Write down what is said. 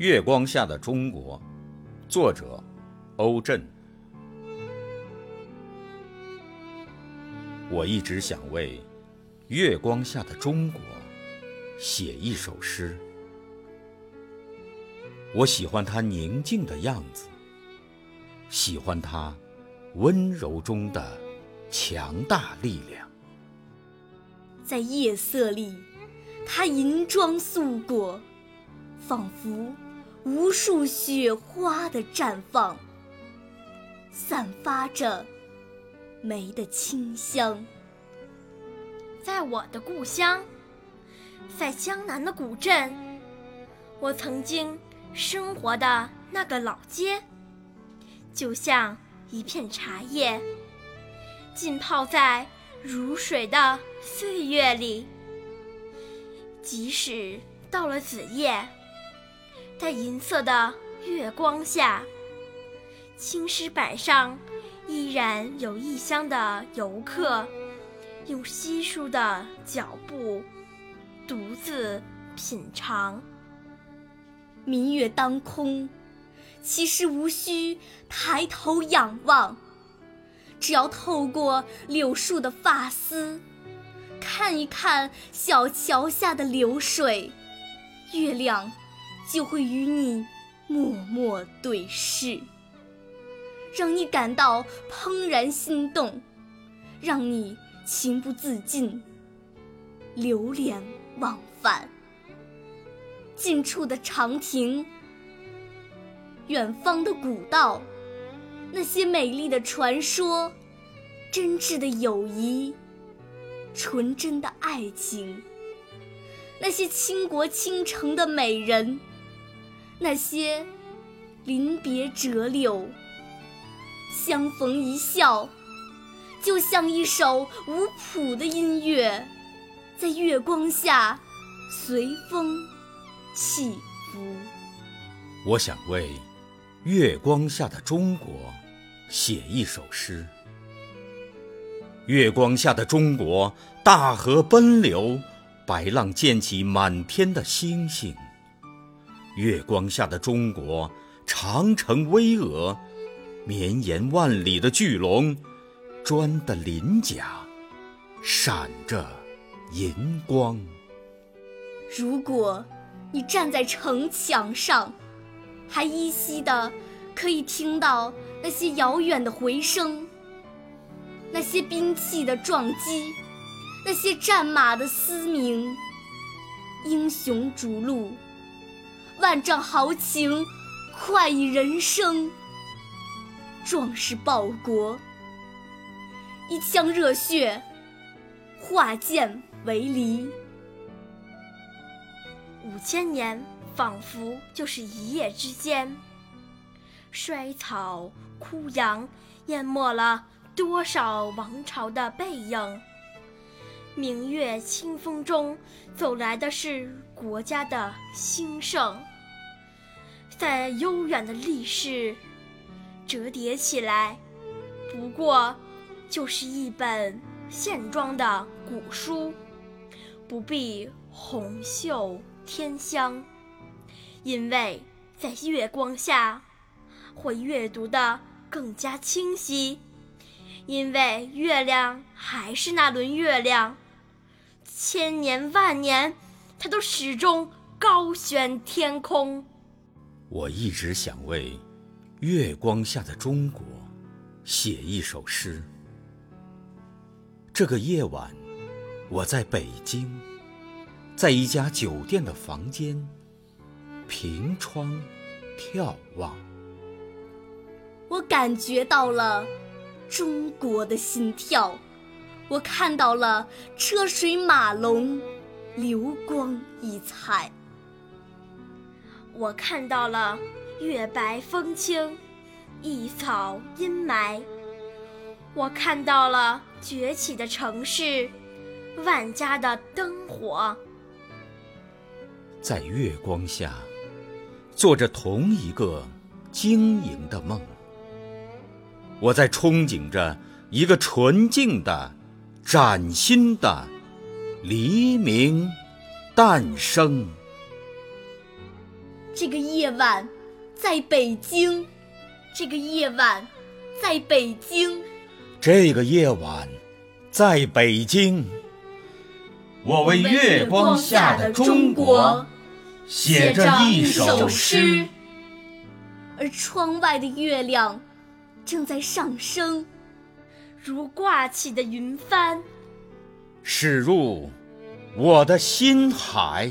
月光下的中国，作者欧震。我一直想为月光下的中国写一首诗。我喜欢它宁静的样子，喜欢它温柔中的强大力量。在夜色里，它银装素裹，仿佛无数雪花的绽放，散发着梅的清香。在我的故乡，在江南的古镇，我曾经生活的那个老街，就像一片茶叶，浸泡在如水的岁月里。即使到了子夜，在银色的月光下，青石板上依然有异乡的游客。用稀疏的脚步，独自品尝。明月当空，其实无需抬头仰望，只要透过柳树的发丝，看一看小桥下的流水，月亮就会与你默默对视，让你感到怦然心动，让你。情不自禁，流连忘返。近处的长亭，远方的古道，那些美丽的传说，真挚的友谊，纯真的爱情，那些倾国倾城的美人，那些临别折柳，相逢一笑。就像一首无谱的音乐，在月光下随风起伏。我想为月光下的中国写一首诗。月光下的中国，大河奔流，白浪溅起满天的星星。月光下的中国，长城巍峨，绵延万里的巨龙。砖的鳞甲闪着银光。如果你站在城墙上，还依稀的可以听到那些遥远的回声，那些兵器的撞击，那些战马的嘶鸣。英雄逐鹿，万丈豪情，快意人生。壮士报国。一腔热血，化剑为犁。五千年仿佛就是一夜之间，衰草枯杨淹没了多少王朝的背影。明月清风中走来的是国家的兴盛，在悠远的历史折叠起来，不过。就是一本线装的古书，不必红袖添香，因为在月光下会阅读的更加清晰，因为月亮还是那轮月亮，千年万年，它都始终高悬天空。我一直想为月光下的中国写一首诗。这个夜晚，我在北京，在一家酒店的房间，凭窗眺望。我感觉到了中国的心跳，我看到了车水马龙，流光溢彩。我看到了月白风清，一草阴霾。我看到了崛起的城市，万家的灯火，在月光下，做着同一个晶莹的梦。我在憧憬着一个纯净的、崭新的黎明诞生。这个夜晚，在北京，这个夜晚，在北京，这个夜晚，在北京，我为月光下的中国写着一首诗，而窗外的月亮正在上升，如挂起的云帆，驶入我的心海。